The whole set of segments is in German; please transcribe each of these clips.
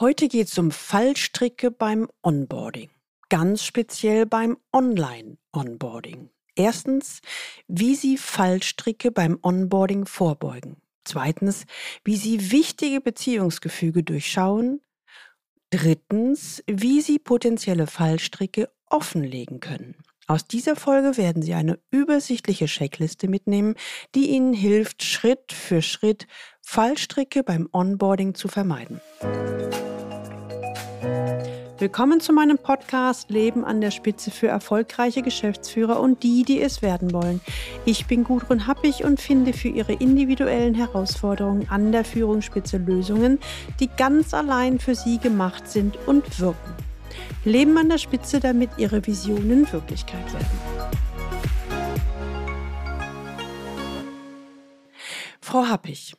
Heute geht es um Fallstricke beim Onboarding, ganz speziell beim Online-Onboarding. Erstens, wie Sie Fallstricke beim Onboarding vorbeugen. Zweitens, wie Sie wichtige Beziehungsgefüge durchschauen. Drittens, wie Sie potenzielle Fallstricke offenlegen können. Aus dieser Folge werden Sie eine übersichtliche Checkliste mitnehmen, die Ihnen hilft, Schritt für Schritt Fallstricke beim Onboarding zu vermeiden. Willkommen zu meinem Podcast Leben an der Spitze für erfolgreiche Geschäftsführer und die, die es werden wollen. Ich bin Gudrun Happig und finde für Ihre individuellen Herausforderungen an der Führungsspitze Lösungen, die ganz allein für Sie gemacht sind und wirken. Leben an der Spitze, damit Ihre Visionen Wirklichkeit werden. Frau Happig,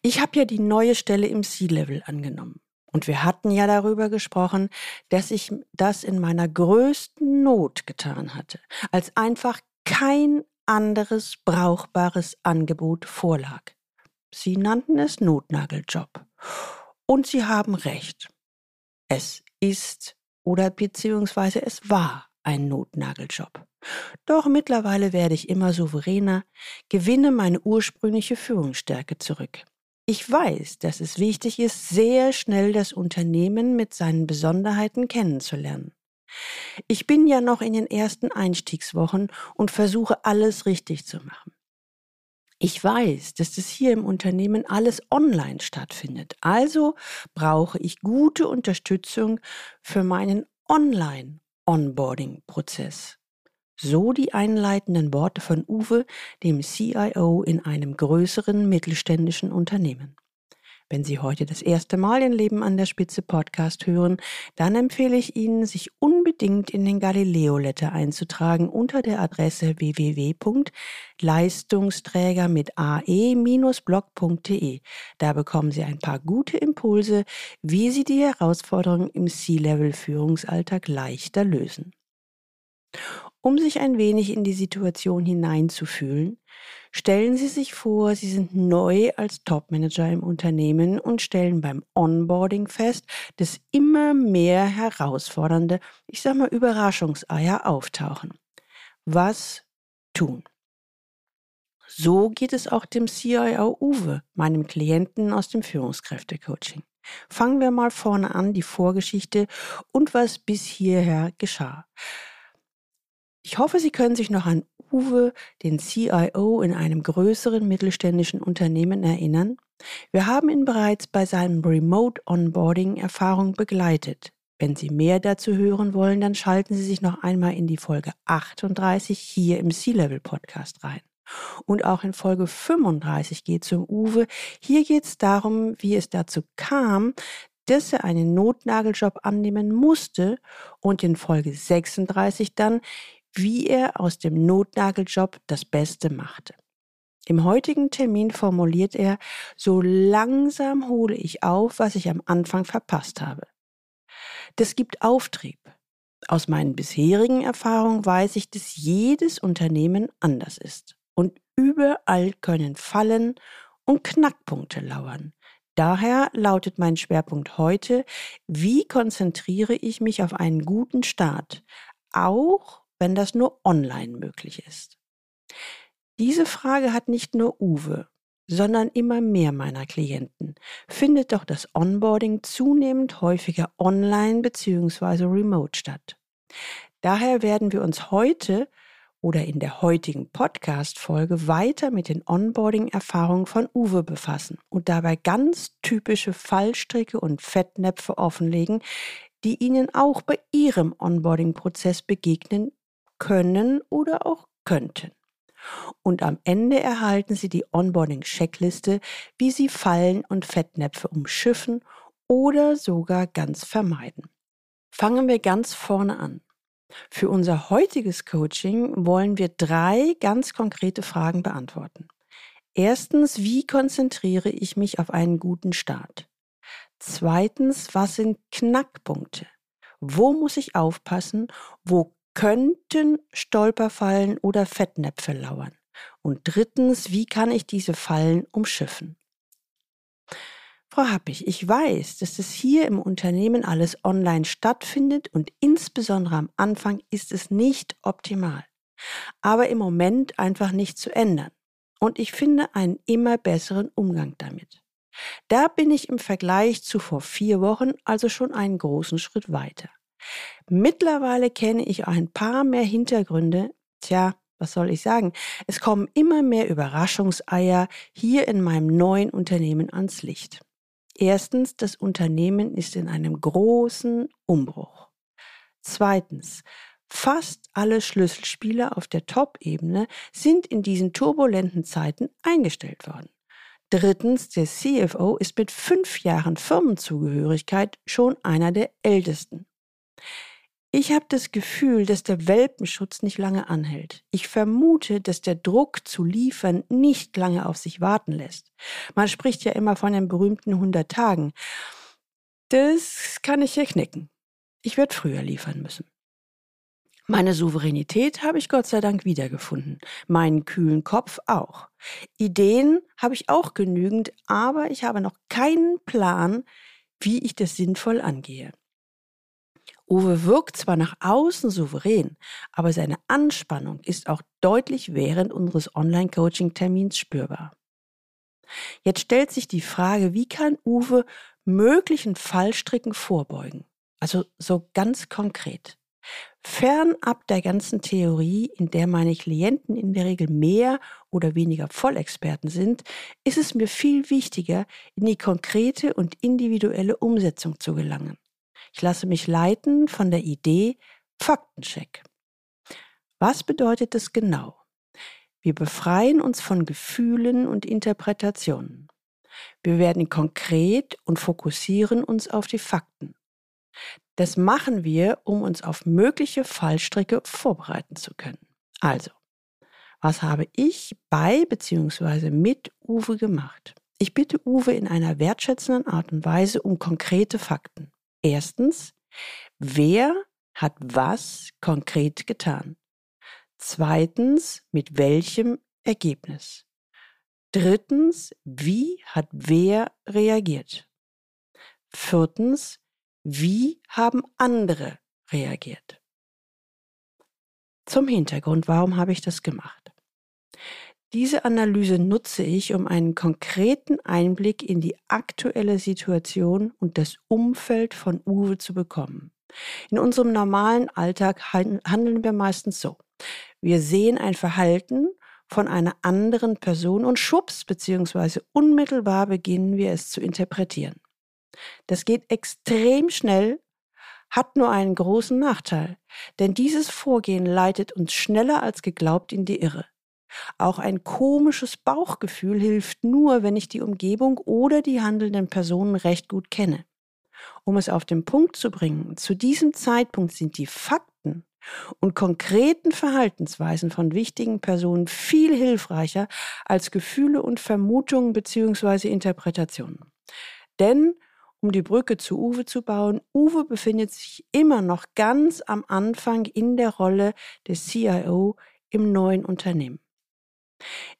ich habe ja die neue Stelle im C-Level angenommen. Und wir hatten ja darüber gesprochen, dass ich das in meiner größten Not getan hatte, als einfach kein anderes brauchbares Angebot vorlag. Sie nannten es Notnageljob. Und Sie haben recht. Es ist oder beziehungsweise es war ein Notnageljob. Doch mittlerweile werde ich immer souveräner, gewinne meine ursprüngliche Führungsstärke zurück. Ich weiß, dass es wichtig ist, sehr schnell das Unternehmen mit seinen Besonderheiten kennenzulernen. Ich bin ja noch in den ersten Einstiegswochen und versuche alles richtig zu machen. Ich weiß, dass das hier im Unternehmen alles online stattfindet. Also brauche ich gute Unterstützung für meinen Online-Onboarding-Prozess. So die einleitenden Worte von Uwe, dem CIO in einem größeren mittelständischen Unternehmen. Wenn Sie heute das erste Mal den Leben an der Spitze Podcast hören, dann empfehle ich Ihnen, sich unbedingt in den Galileo Letter einzutragen unter der Adresse www.leistungsträger mit ae-blog.de. Da bekommen Sie ein paar gute Impulse, wie Sie die Herausforderungen im C-Level Führungsalltag leichter lösen. Um sich ein wenig in die Situation hineinzufühlen, stellen Sie sich vor, Sie sind neu als Topmanager im Unternehmen und stellen beim Onboarding fest, dass immer mehr herausfordernde, ich sag mal, Überraschungseier auftauchen. Was tun? So geht es auch dem CIO Uwe, meinem Klienten aus dem Führungskräftecoaching. Fangen wir mal vorne an, die Vorgeschichte und was bis hierher geschah. Ich hoffe, Sie können sich noch an Uwe, den CIO in einem größeren mittelständischen Unternehmen erinnern. Wir haben ihn bereits bei seinem Remote Onboarding Erfahrung begleitet. Wenn Sie mehr dazu hören wollen, dann schalten Sie sich noch einmal in die Folge 38 hier im C-Level Podcast rein. Und auch in Folge 35 geht es um Uwe. Hier geht es darum, wie es dazu kam, dass er einen Notnageljob annehmen musste und in Folge 36 dann, wie er aus dem Notnageljob das Beste machte. Im heutigen Termin formuliert er, so langsam hole ich auf, was ich am Anfang verpasst habe. Das gibt Auftrieb. Aus meinen bisherigen Erfahrungen weiß ich, dass jedes Unternehmen anders ist. Und überall können Fallen und Knackpunkte lauern. Daher lautet mein Schwerpunkt heute, wie konzentriere ich mich auf einen guten Start, auch wenn das nur online möglich ist? Diese Frage hat nicht nur Uwe, sondern immer mehr meiner Klienten. Findet doch das Onboarding zunehmend häufiger online bzw. remote statt. Daher werden wir uns heute oder in der heutigen Podcast-Folge weiter mit den Onboarding-Erfahrungen von Uwe befassen und dabei ganz typische Fallstricke und Fettnäpfe offenlegen, die Ihnen auch bei Ihrem Onboarding-Prozess begegnen können oder auch könnten. Und am Ende erhalten Sie die Onboarding-Checkliste, wie Sie Fallen und Fettnäpfe umschiffen oder sogar ganz vermeiden. Fangen wir ganz vorne an. Für unser heutiges Coaching wollen wir drei ganz konkrete Fragen beantworten. Erstens, wie konzentriere ich mich auf einen guten Start? Zweitens, was sind Knackpunkte? Wo muss ich aufpassen? Wo könnten Stolperfallen oder Fettnäpfe lauern? Und drittens, wie kann ich diese Fallen umschiffen? Frau Happig, ich weiß, dass es hier im Unternehmen alles online stattfindet und insbesondere am Anfang ist es nicht optimal. Aber im Moment einfach nicht zu ändern. Und ich finde einen immer besseren Umgang damit. Da bin ich im Vergleich zu vor vier Wochen also schon einen großen Schritt weiter. Mittlerweile kenne ich ein paar mehr Hintergründe. Tja, was soll ich sagen? Es kommen immer mehr Überraschungseier hier in meinem neuen Unternehmen ans Licht. Erstens, das Unternehmen ist in einem großen Umbruch. Zweitens, fast alle Schlüsselspieler auf der Top-Ebene sind in diesen turbulenten Zeiten eingestellt worden. Drittens, der CFO ist mit fünf Jahren Firmenzugehörigkeit schon einer der ältesten. Ich habe das Gefühl, dass der Welpenschutz nicht lange anhält. Ich vermute, dass der Druck zu liefern nicht lange auf sich warten lässt. Man spricht ja immer von den berühmten 100 Tagen. Das kann ich hier knicken. Ich werde früher liefern müssen. Meine Souveränität habe ich Gott sei Dank wiedergefunden, meinen kühlen Kopf auch. Ideen habe ich auch genügend, aber ich habe noch keinen Plan, wie ich das sinnvoll angehe. Uwe wirkt zwar nach außen souverän, aber seine Anspannung ist auch deutlich während unseres Online-Coaching-Termins spürbar. Jetzt stellt sich die Frage, wie kann Uwe möglichen Fallstricken vorbeugen? Also so ganz konkret. Fernab der ganzen Theorie, in der meine Klienten in der Regel mehr oder weniger Vollexperten sind, ist es mir viel wichtiger, in die konkrete und individuelle Umsetzung zu gelangen. Ich lasse mich leiten von der Idee Faktencheck. Was bedeutet das genau? Wir befreien uns von Gefühlen und Interpretationen. Wir werden konkret und fokussieren uns auf die Fakten. Das machen wir, um uns auf mögliche Fallstricke vorbereiten zu können. Also, was habe ich bei bzw. mit Uwe gemacht? Ich bitte Uwe in einer wertschätzenden Art und Weise um konkrete Fakten. Erstens, wer hat was konkret getan? Zweitens, mit welchem Ergebnis? Drittens, wie hat wer reagiert? Viertens, wie haben andere reagiert? Zum Hintergrund, warum habe ich das gemacht? Diese Analyse nutze ich, um einen konkreten Einblick in die aktuelle Situation und das Umfeld von Uwe zu bekommen. In unserem normalen Alltag handeln wir meistens so. Wir sehen ein Verhalten von einer anderen Person und schubs bzw. unmittelbar beginnen wir es zu interpretieren. Das geht extrem schnell, hat nur einen großen Nachteil, denn dieses Vorgehen leitet uns schneller als geglaubt in die Irre. Auch ein komisches Bauchgefühl hilft nur, wenn ich die Umgebung oder die handelnden Personen recht gut kenne. Um es auf den Punkt zu bringen, zu diesem Zeitpunkt sind die Fakten und konkreten Verhaltensweisen von wichtigen Personen viel hilfreicher als Gefühle und Vermutungen bzw. Interpretationen. Denn um die Brücke zu Uwe zu bauen. Uwe befindet sich immer noch ganz am Anfang in der Rolle des CIO im neuen Unternehmen.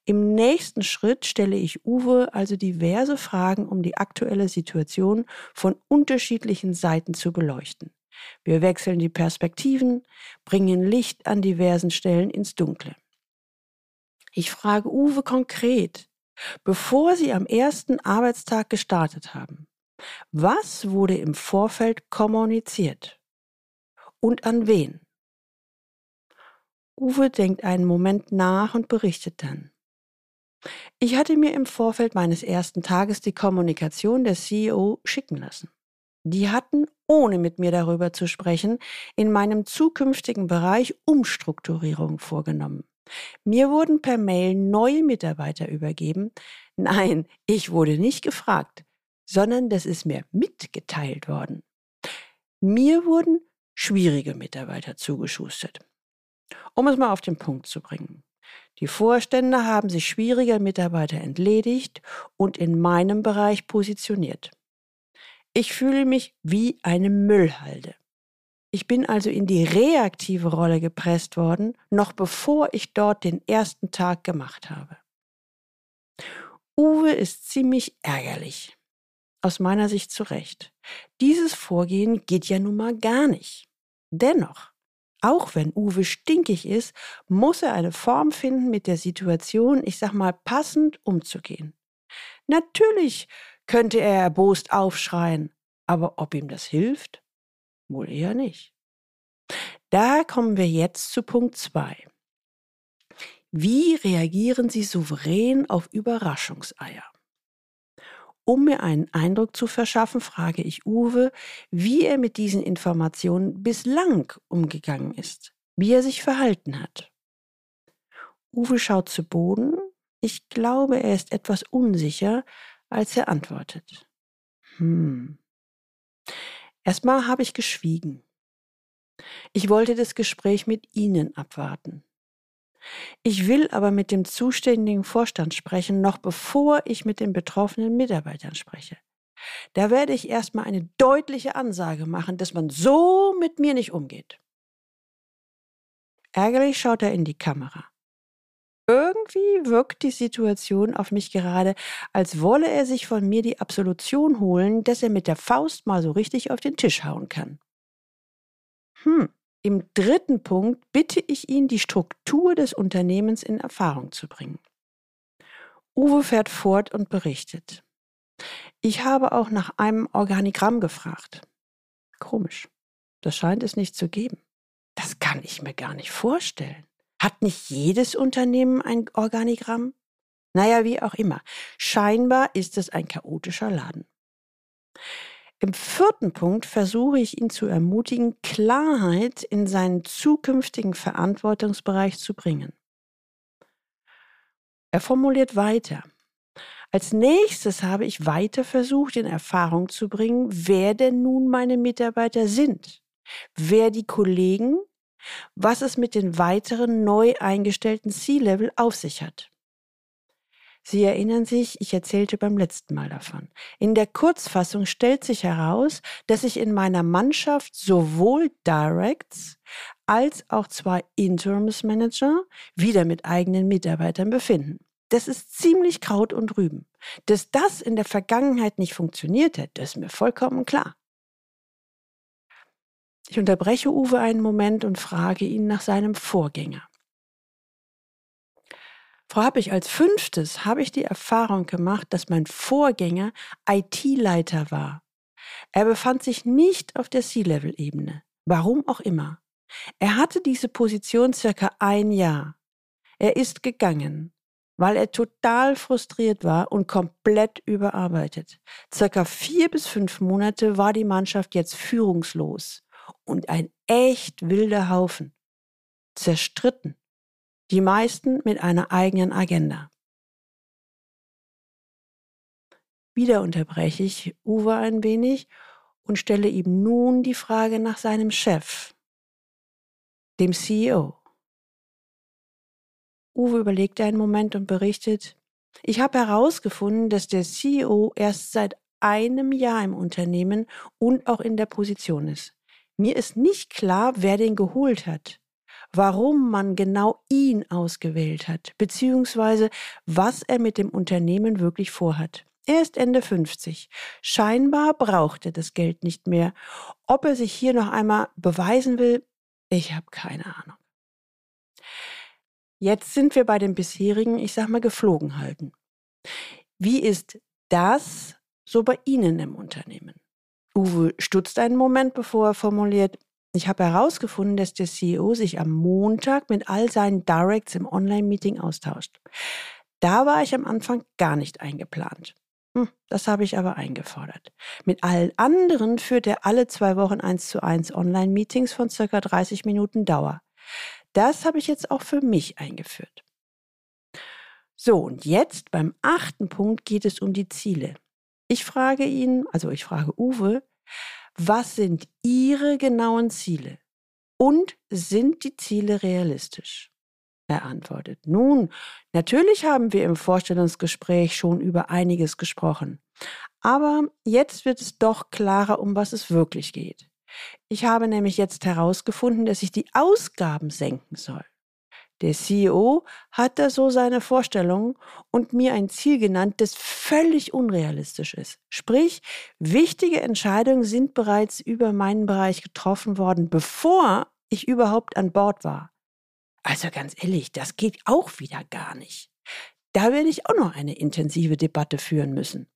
Im nächsten Schritt stelle ich Uwe also diverse Fragen, um die aktuelle Situation von unterschiedlichen Seiten zu beleuchten. Wir wechseln die Perspektiven, bringen Licht an diversen Stellen ins Dunkle. Ich frage Uwe konkret, bevor Sie am ersten Arbeitstag gestartet haben, was wurde im Vorfeld kommuniziert? Und an wen? Uwe denkt einen Moment nach und berichtet dann. Ich hatte mir im Vorfeld meines ersten Tages die Kommunikation der CEO schicken lassen. Die hatten, ohne mit mir darüber zu sprechen, in meinem zukünftigen Bereich Umstrukturierung vorgenommen. Mir wurden per Mail neue Mitarbeiter übergeben. Nein, ich wurde nicht gefragt, sondern das ist mir mitgeteilt worden. Mir wurden schwierige Mitarbeiter zugeschustert. Um es mal auf den Punkt zu bringen. Die Vorstände haben sich schwieriger Mitarbeiter entledigt und in meinem Bereich positioniert. Ich fühle mich wie eine Müllhalde. Ich bin also in die reaktive Rolle gepresst worden, noch bevor ich dort den ersten Tag gemacht habe. Uwe ist ziemlich ärgerlich. aus meiner Sicht zu Recht. Dieses Vorgehen geht ja nun mal gar nicht. Dennoch, auch wenn Uwe stinkig ist, muss er eine Form finden, mit der Situation, ich sag mal, passend umzugehen. Natürlich könnte er erbost aufschreien, aber ob ihm das hilft? Wohl eher nicht. Da kommen wir jetzt zu Punkt 2. Wie reagieren Sie souverän auf Überraschungseier? Um mir einen Eindruck zu verschaffen, frage ich Uwe, wie er mit diesen Informationen bislang umgegangen ist, wie er sich verhalten hat. Uwe schaut zu Boden. Ich glaube, er ist etwas unsicher, als er antwortet. Hm. Erstmal habe ich geschwiegen. Ich wollte das Gespräch mit Ihnen abwarten. Ich will aber mit dem zuständigen Vorstand sprechen, noch bevor ich mit den betroffenen Mitarbeitern spreche. Da werde ich erstmal eine deutliche Ansage machen, dass man so mit mir nicht umgeht. Ärgerlich schaut er in die Kamera. Irgendwie wirkt die Situation auf mich gerade, als wolle er sich von mir die Absolution holen, dass er mit der Faust mal so richtig auf den Tisch hauen kann. Hm, im dritten Punkt bitte ich ihn, die Struktur des Unternehmens in Erfahrung zu bringen. Uwe fährt fort und berichtet. Ich habe auch nach einem Organigramm gefragt. Komisch. Das scheint es nicht zu geben. Das kann ich mir gar nicht vorstellen. Hat nicht jedes Unternehmen ein Organigramm? Naja, wie auch immer. Scheinbar ist es ein chaotischer Laden. Im vierten Punkt versuche ich ihn zu ermutigen, Klarheit in seinen zukünftigen Verantwortungsbereich zu bringen. Er formuliert weiter. Als nächstes habe ich weiter versucht, in Erfahrung zu bringen, wer denn nun meine Mitarbeiter sind, wer die Kollegen, was es mit den weiteren neu eingestellten C-Level auf sich hat. Sie erinnern sich, ich erzählte beim letzten Mal davon. In der Kurzfassung stellt sich heraus, dass sich in meiner Mannschaft sowohl Directs als auch zwei Interimsmanager wieder mit eigenen Mitarbeitern befinden. Das ist ziemlich Kraut und Rüben. Dass das in der Vergangenheit nicht funktioniert hat, ist mir vollkommen klar. Ich unterbreche Uwe einen Moment und frage ihn nach seinem Vorgänger. Frau Happig, als fünftes habe ich die Erfahrung gemacht, dass mein Vorgänger IT-Leiter war. Er befand sich nicht auf der C-Level-Ebene. Warum auch immer. Er hatte diese Position circa ein Jahr. Er ist gegangen, weil er total frustriert war und komplett überarbeitet. Circa vier bis fünf Monate war die Mannschaft jetzt führungslos und ein echt wilder Haufen. Zerstritten, die meisten mit einer eigenen Agenda. Wieder unterbreche ich Uwe ein wenig und stelle ihm nun die Frage nach seinem Chef, dem CEO. Uwe überlegt einen Moment und berichtet, ich habe herausgefunden, dass der CEO erst seit einem Jahr im Unternehmen und auch in der Position ist. Mir ist nicht klar, wer den geholt hat, warum man genau ihn ausgewählt hat, beziehungsweise was er mit dem Unternehmen wirklich vorhat. Er ist Ende 50. Scheinbar braucht er das Geld nicht mehr. Ob er sich hier noch einmal beweisen will, ich habe keine Ahnung. Jetzt sind wir bei dem bisherigen, ich sag mal, Geflogenhalten. Wie ist das so bei Ihnen im Unternehmen? Uwe stutzt einen Moment, bevor er formuliert, ich habe herausgefunden, dass der CEO sich am Montag mit all seinen Directs im Online-Meeting austauscht. Da war ich am Anfang gar nicht eingeplant. Hm, das habe ich aber eingefordert. Mit allen anderen führt er alle zwei Wochen eins zu eins Online-Meetings von circa 30 Minuten Dauer. Das habe ich jetzt auch für mich eingeführt. So, und jetzt beim achten Punkt geht es um die Ziele. Ich frage ihn, also ich frage Uwe, was sind Ihre genauen Ziele? Und sind die Ziele realistisch? Er antwortet, nun, natürlich haben wir im Vorstellungsgespräch schon über einiges gesprochen. Aber jetzt wird es doch klarer, um was es wirklich geht. Ich habe nämlich jetzt herausgefunden, dass ich die Ausgaben senken soll. Der CEO hat da so seine Vorstellungen und mir ein Ziel genannt, das völlig unrealistisch ist. Sprich, wichtige Entscheidungen sind bereits über meinen Bereich getroffen worden, bevor ich überhaupt an Bord war. Also ganz ehrlich, das geht auch wieder gar nicht. Da werde ich auch noch eine intensive Debatte führen müssen.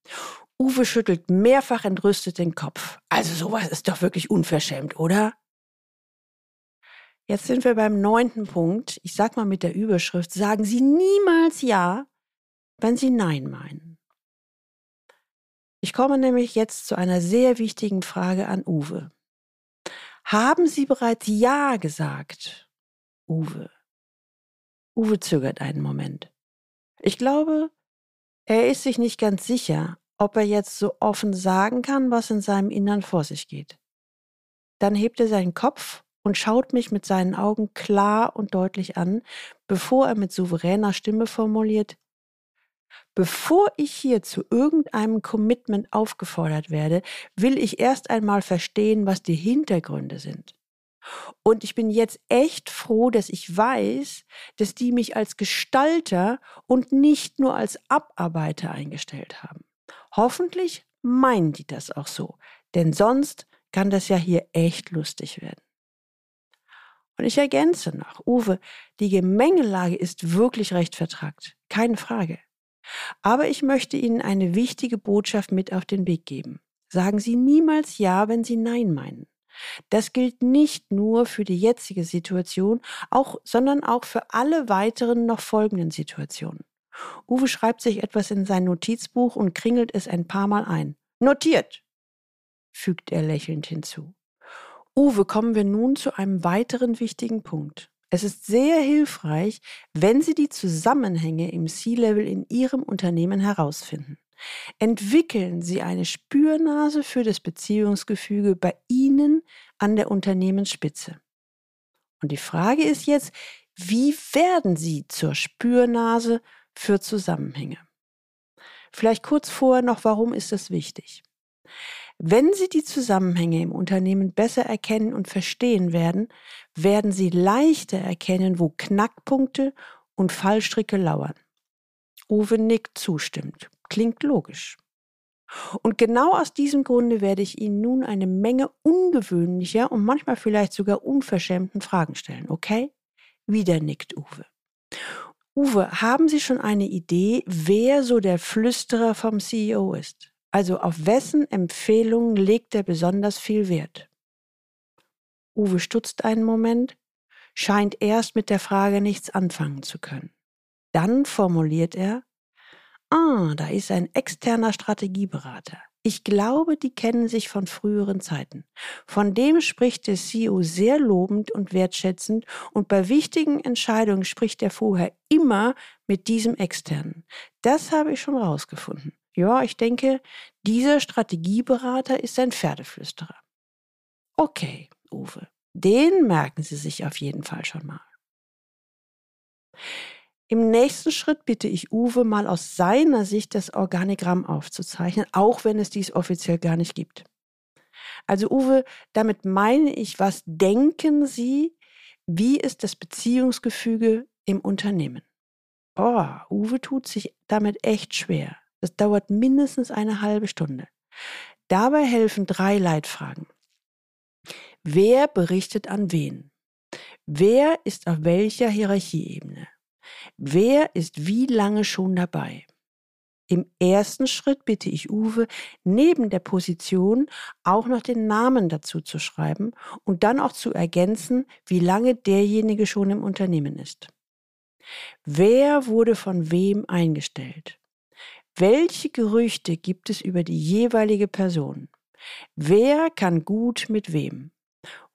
Uwe schüttelt mehrfach entrüstet den Kopf. Also sowas ist doch wirklich unverschämt, oder? Jetzt sind wir beim neunten Punkt. Ich sag mal mit der Überschrift, sagen Sie niemals Ja, wenn Sie Nein meinen. Ich komme nämlich jetzt zu einer sehr wichtigen Frage an Uwe. Haben Sie bereits Ja gesagt? Uwe. Uwe zögert einen Moment. Ich glaube, er ist sich nicht ganz sicher, ob er jetzt so offen sagen kann, was in seinem Innern vor sich geht. Dann hebt er seinen Kopf und schaut mich mit seinen Augen klar und deutlich an, bevor er mit souveräner Stimme formuliert, Bevor ich hier zu irgendeinem Commitment aufgefordert werde, will ich erst einmal verstehen, was die Hintergründe sind. Und ich bin jetzt echt froh, dass ich weiß, dass die mich als Gestalter und nicht nur als Abarbeiter eingestellt haben. Hoffentlich meinen die das auch so, denn sonst kann das ja hier echt lustig werden. Und ich ergänze noch, Uwe, die Gemengelage ist wirklich recht vertragt, keine Frage. Aber ich möchte Ihnen eine wichtige Botschaft mit auf den Weg geben. Sagen Sie niemals Ja, wenn Sie Nein meinen. Das gilt nicht nur für die jetzige Situation, auch, sondern auch für alle weiteren noch folgenden Situationen. Uwe schreibt sich etwas in sein Notizbuch und kringelt es ein paar Mal ein. Notiert, fügt er lächelnd hinzu. Uwe, kommen wir nun zu einem weiteren wichtigen Punkt. Es ist sehr hilfreich, wenn Sie die Zusammenhänge im C-Level in Ihrem Unternehmen herausfinden. Entwickeln Sie eine Spürnase für das Beziehungsgefüge bei Ihnen an der Unternehmensspitze. Und die Frage ist jetzt, wie werden Sie zur Spürnase für Zusammenhänge? Vielleicht kurz vorher noch, warum ist das wichtig? Wenn Sie die Zusammenhänge im Unternehmen besser erkennen und verstehen werden, werden Sie leichter erkennen, wo Knackpunkte und Fallstricke lauern. Uwe nickt zustimmt. Klingt logisch. Und genau aus diesem Grunde werde ich Ihnen nun eine Menge ungewöhnlicher und manchmal vielleicht sogar unverschämten Fragen stellen, okay? Wieder nickt Uwe. Uwe, haben Sie schon eine Idee, wer so der Flüsterer vom CEO ist? Also auf wessen Empfehlungen legt er besonders viel Wert? Uwe stutzt einen Moment, scheint erst mit der Frage nichts anfangen zu können. Dann formuliert er, Ah, da ist ein externer Strategieberater. Ich glaube, die kennen sich von früheren Zeiten. Von dem spricht der CEO sehr lobend und wertschätzend und bei wichtigen Entscheidungen spricht er vorher immer mit diesem externen. Das habe ich schon rausgefunden. Ja, ich denke, dieser Strategieberater ist ein Pferdeflüsterer. Okay, Uwe, den merken Sie sich auf jeden Fall schon mal. Im nächsten Schritt bitte ich Uwe mal aus seiner Sicht das Organigramm aufzuzeichnen, auch wenn es dies offiziell gar nicht gibt. Also Uwe, damit meine ich, was denken Sie, wie ist das Beziehungsgefüge im Unternehmen? Oh, Uwe tut sich damit echt schwer. Das dauert mindestens eine halbe Stunde. Dabei helfen drei Leitfragen. Wer berichtet an wen? Wer ist auf welcher Hierarchieebene? Wer ist wie lange schon dabei? Im ersten Schritt bitte ich Uwe, neben der Position auch noch den Namen dazu zu schreiben und dann auch zu ergänzen, wie lange derjenige schon im Unternehmen ist. Wer wurde von wem eingestellt? Welche Gerüchte gibt es über die jeweilige Person? Wer kann gut mit wem?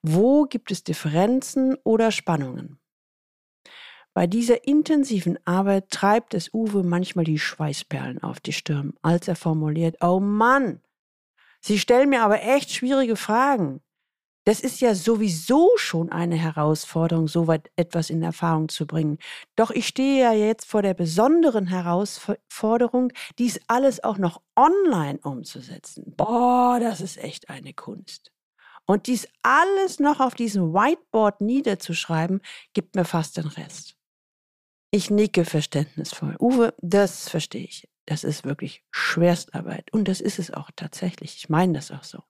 Wo gibt es Differenzen oder Spannungen? Bei dieser intensiven Arbeit treibt es Uwe manchmal die Schweißperlen auf die Stirn, als er formuliert, oh Mann, Sie stellen mir aber echt schwierige Fragen. Das ist ja sowieso schon eine Herausforderung, so weit etwas in Erfahrung zu bringen. Doch ich stehe ja jetzt vor der besonderen Herausforderung, dies alles auch noch online umzusetzen. Boah, das ist echt eine Kunst. Und dies alles noch auf diesem Whiteboard niederzuschreiben, gibt mir fast den Rest. Ich nicke verständnisvoll. Uwe, das verstehe ich. Das ist wirklich Schwerstarbeit. Und das ist es auch tatsächlich. Ich meine das auch so.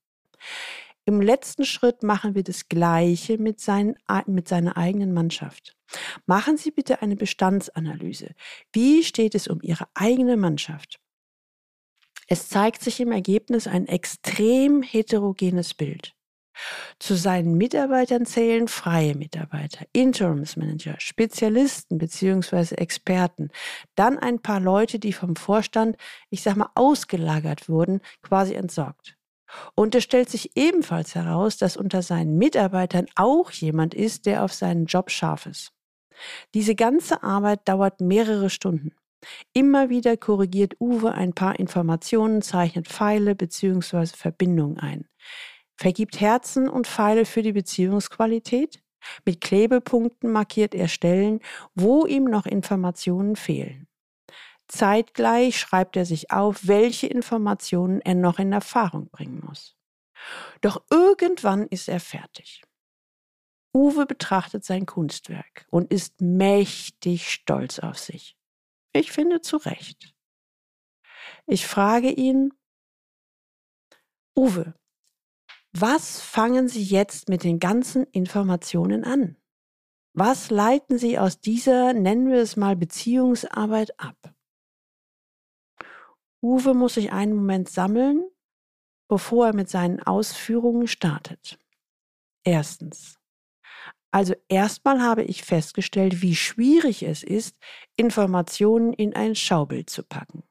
Im letzten Schritt machen wir das Gleiche mit, seinen, mit seiner eigenen Mannschaft. Machen Sie bitte eine Bestandsanalyse. Wie steht es um Ihre eigene Mannschaft? Es zeigt sich im Ergebnis ein extrem heterogenes Bild. Zu seinen Mitarbeitern zählen freie Mitarbeiter, Interimsmanager, Spezialisten bzw. Experten, dann ein paar Leute, die vom Vorstand, ich sag mal, ausgelagert wurden, quasi entsorgt. Und es stellt sich ebenfalls heraus, dass unter seinen Mitarbeitern auch jemand ist, der auf seinen Job scharf ist. Diese ganze Arbeit dauert mehrere Stunden. Immer wieder korrigiert Uwe ein paar Informationen, zeichnet Pfeile bzw. Verbindungen ein vergibt Herzen und Pfeile für die Beziehungsqualität. Mit Klebepunkten markiert er Stellen, wo ihm noch Informationen fehlen. Zeitgleich schreibt er sich auf, welche Informationen er noch in Erfahrung bringen muss. Doch irgendwann ist er fertig. Uwe betrachtet sein Kunstwerk und ist mächtig stolz auf sich. Ich finde zu Recht. Ich frage ihn, Uwe, was fangen Sie jetzt mit den ganzen Informationen an? Was leiten Sie aus dieser, nennen wir es mal, Beziehungsarbeit ab? Uwe muss sich einen Moment sammeln, bevor er mit seinen Ausführungen startet. Erstens. Also erstmal habe ich festgestellt, wie schwierig es ist, Informationen in ein Schaubild zu packen.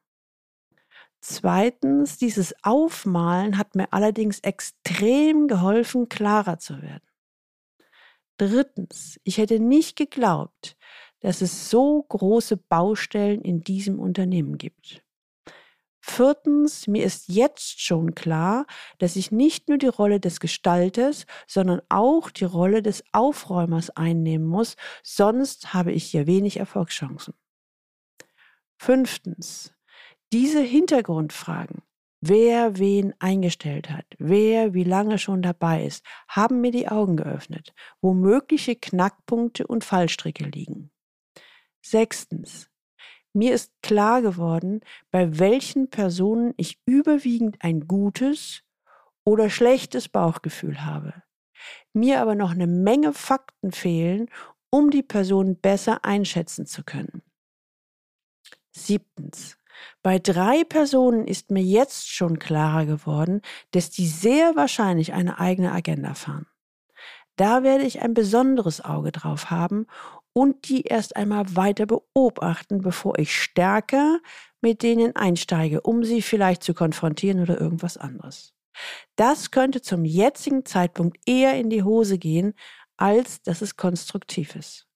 Zweitens, dieses Aufmalen hat mir allerdings extrem geholfen, klarer zu werden. Drittens, ich hätte nicht geglaubt, dass es so große Baustellen in diesem Unternehmen gibt. Viertens, mir ist jetzt schon klar, dass ich nicht nur die Rolle des Gestalters, sondern auch die Rolle des Aufräumers einnehmen muss, sonst habe ich hier wenig Erfolgschancen. Fünftens, diese Hintergrundfragen, wer wen eingestellt hat, wer wie lange schon dabei ist, haben mir die Augen geöffnet, wo mögliche Knackpunkte und Fallstricke liegen. Sechstens. Mir ist klar geworden, bei welchen Personen ich überwiegend ein gutes oder schlechtes Bauchgefühl habe. Mir aber noch eine Menge Fakten fehlen, um die Person besser einschätzen zu können. Siebtens. Bei drei Personen ist mir jetzt schon klarer geworden, dass die sehr wahrscheinlich eine eigene Agenda fahren. Da werde ich ein besonderes Auge drauf haben und die erst einmal weiter beobachten, bevor ich stärker mit denen einsteige, um sie vielleicht zu konfrontieren oder irgendwas anderes. Das könnte zum jetzigen Zeitpunkt eher in die Hose gehen, als dass es konstruktiv ist.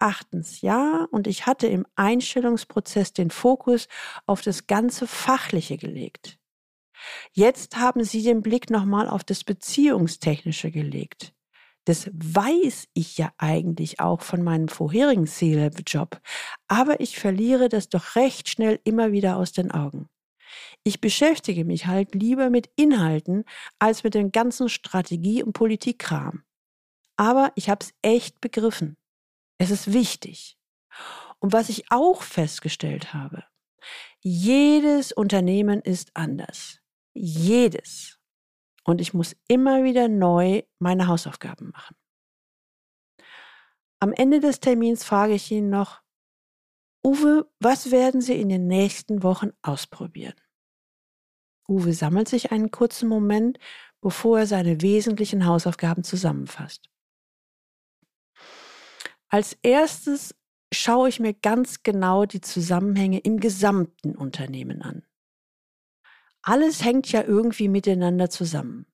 Achtens, ja, und ich hatte im Einstellungsprozess den Fokus auf das ganze Fachliche gelegt. Jetzt haben Sie den Blick nochmal auf das Beziehungstechnische gelegt. Das weiß ich ja eigentlich auch von meinem vorherigen C-Level-Job, aber ich verliere das doch recht schnell immer wieder aus den Augen. Ich beschäftige mich halt lieber mit Inhalten als mit dem ganzen Strategie- und Politikkram. Aber ich habe es echt begriffen. Es ist wichtig. Und was ich auch festgestellt habe, jedes Unternehmen ist anders. Jedes. Und ich muss immer wieder neu meine Hausaufgaben machen. Am Ende des Termins frage ich ihn noch, Uwe, was werden Sie in den nächsten Wochen ausprobieren? Uwe sammelt sich einen kurzen Moment, bevor er seine wesentlichen Hausaufgaben zusammenfasst. Als erstes schaue ich mir ganz genau die Zusammenhänge im gesamten Unternehmen an. Alles hängt ja irgendwie miteinander zusammen.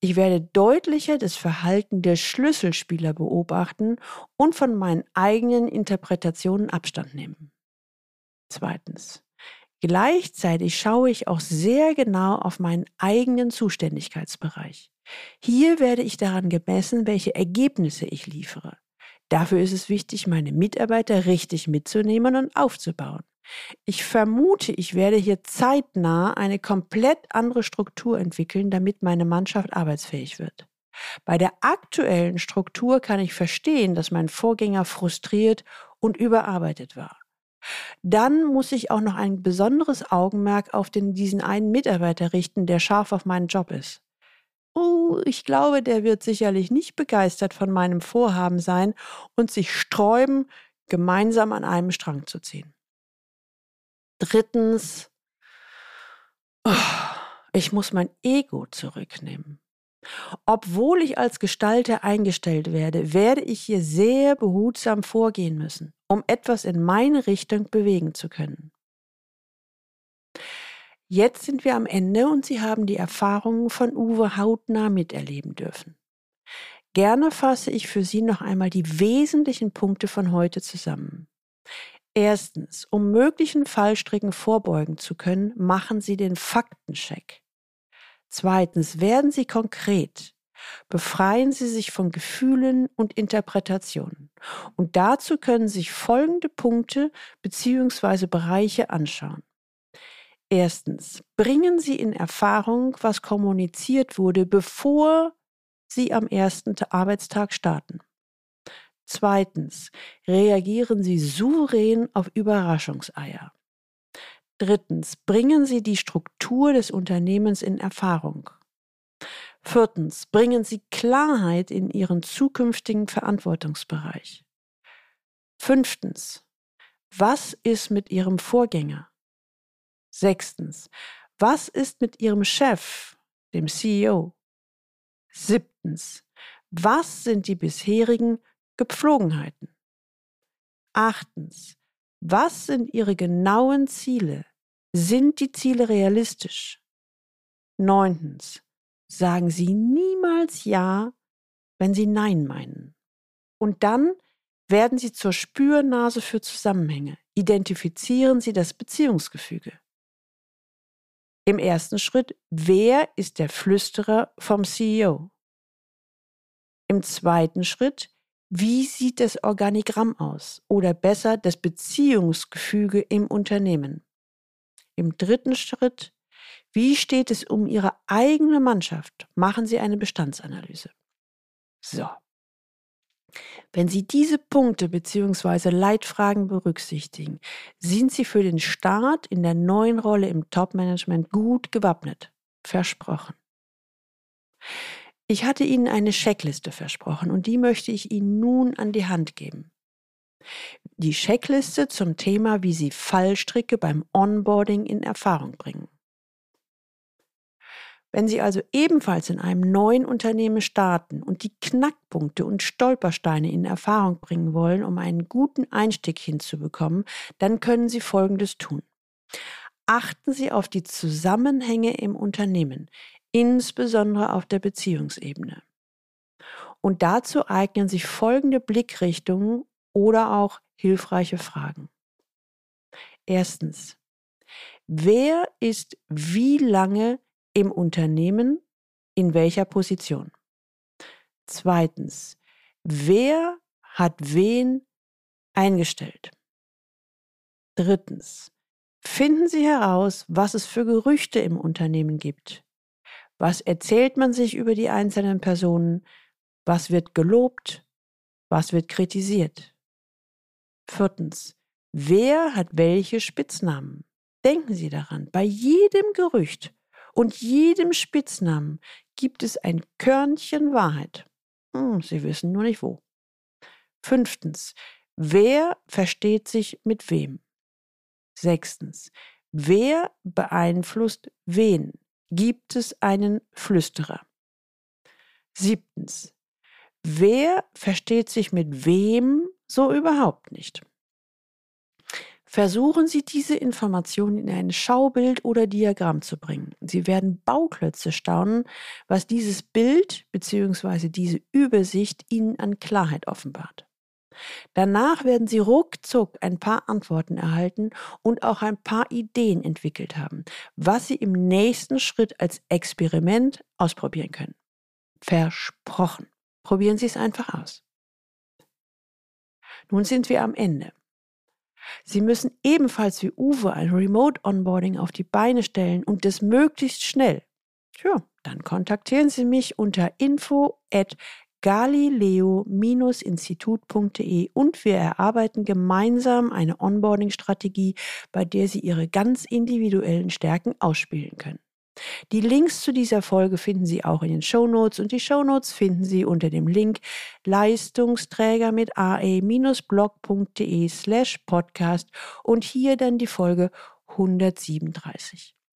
Ich werde deutlicher das Verhalten der Schlüsselspieler beobachten und von meinen eigenen Interpretationen Abstand nehmen. Zweitens. Gleichzeitig schaue ich auch sehr genau auf meinen eigenen Zuständigkeitsbereich. Hier werde ich daran gemessen, welche Ergebnisse ich liefere. Dafür ist es wichtig, meine Mitarbeiter richtig mitzunehmen und aufzubauen. Ich vermute, ich werde hier zeitnah eine komplett andere Struktur entwickeln, damit meine Mannschaft arbeitsfähig wird. Bei der aktuellen Struktur kann ich verstehen, dass mein Vorgänger frustriert und überarbeitet war. Dann muss ich auch noch ein besonderes Augenmerk auf den, diesen einen Mitarbeiter richten, der scharf auf meinen Job ist. Oh, ich glaube, der wird sicherlich nicht begeistert von meinem Vorhaben sein und sich sträuben, gemeinsam an einem Strang zu ziehen. Drittens, ich muss mein Ego zurücknehmen. Obwohl ich als Gestalter eingestellt werde, werde ich hier sehr behutsam vorgehen müssen, um etwas in meine Richtung bewegen zu können. Jetzt sind wir am Ende und Sie haben die Erfahrungen von Uwe hautnah miterleben dürfen. Gerne fasse ich für Sie noch einmal die wesentlichen Punkte von heute zusammen. Erstens, um möglichen Fallstricken vorbeugen zu können, machen Sie den Faktencheck. Zweitens, werden Sie konkret. Befreien Sie sich von Gefühlen und Interpretationen. Und dazu können sich folgende Punkte bzw. Bereiche anschauen. Erstens, bringen Sie in Erfahrung, was kommuniziert wurde, bevor Sie am ersten Arbeitstag starten. Zweitens, reagieren Sie souverän auf Überraschungseier. Drittens, bringen Sie die Struktur des Unternehmens in Erfahrung. Viertens, bringen Sie Klarheit in Ihren zukünftigen Verantwortungsbereich. Fünftens, was ist mit Ihrem Vorgänger? Sechstens, was ist mit Ihrem Chef, dem CEO? Siebtens, was sind die bisherigen Gepflogenheiten? Achtens, was sind Ihre genauen Ziele? Sind die Ziele realistisch? Neuntens, sagen Sie niemals Ja, wenn Sie Nein meinen. Und dann werden Sie zur Spürnase für Zusammenhänge. Identifizieren Sie das Beziehungsgefüge. Im ersten Schritt, wer ist der Flüsterer vom CEO? Im zweiten Schritt, wie sieht das Organigramm aus oder besser das Beziehungsgefüge im Unternehmen? Im dritten Schritt, wie steht es um Ihre eigene Mannschaft? Machen Sie eine Bestandsanalyse. So. Wenn Sie diese Punkte bzw. Leitfragen berücksichtigen, sind Sie für den Start in der neuen Rolle im Top-Management gut gewappnet. Versprochen. Ich hatte Ihnen eine Checkliste versprochen und die möchte ich Ihnen nun an die Hand geben. Die Checkliste zum Thema, wie Sie Fallstricke beim Onboarding in Erfahrung bringen. Wenn Sie also ebenfalls in einem neuen Unternehmen starten und die Knackpunkte und Stolpersteine in Erfahrung bringen wollen, um einen guten Einstieg hinzubekommen, dann können Sie Folgendes tun. Achten Sie auf die Zusammenhänge im Unternehmen, insbesondere auf der Beziehungsebene. Und dazu eignen sich folgende Blickrichtungen oder auch hilfreiche Fragen. Erstens, wer ist wie lange im Unternehmen in welcher Position? Zweitens, wer hat wen eingestellt? Drittens, finden Sie heraus, was es für Gerüchte im Unternehmen gibt. Was erzählt man sich über die einzelnen Personen? Was wird gelobt? Was wird kritisiert? Viertens, wer hat welche Spitznamen? Denken Sie daran, bei jedem Gerücht und jedem Spitznamen gibt es ein Körnchen Wahrheit. Hm, Sie wissen nur nicht wo. Fünftens, wer versteht sich mit wem? Sechstens, wer beeinflusst wen? Gibt es einen Flüsterer? Siebtens, wer versteht sich mit wem so überhaupt nicht? Versuchen Sie diese Informationen in ein Schaubild oder Diagramm zu bringen. Sie werden Bauklötze staunen, was dieses Bild bzw. diese Übersicht Ihnen an Klarheit offenbart. Danach werden Sie ruckzuck ein paar Antworten erhalten und auch ein paar Ideen entwickelt haben, was Sie im nächsten Schritt als Experiment ausprobieren können. Versprochen. Probieren Sie es einfach aus. Nun sind wir am Ende. Sie müssen ebenfalls wie Uwe ein Remote Onboarding auf die Beine stellen und das möglichst schnell. Tja, dann kontaktieren Sie mich unter info at galileo-institut.de und wir erarbeiten gemeinsam eine Onboarding-Strategie, bei der Sie Ihre ganz individuellen Stärken ausspielen können. Die Links zu dieser Folge finden Sie auch in den Show Notes und die Show Notes finden Sie unter dem Link Leistungsträger mit ae-blog.de slash podcast und hier dann die Folge 137.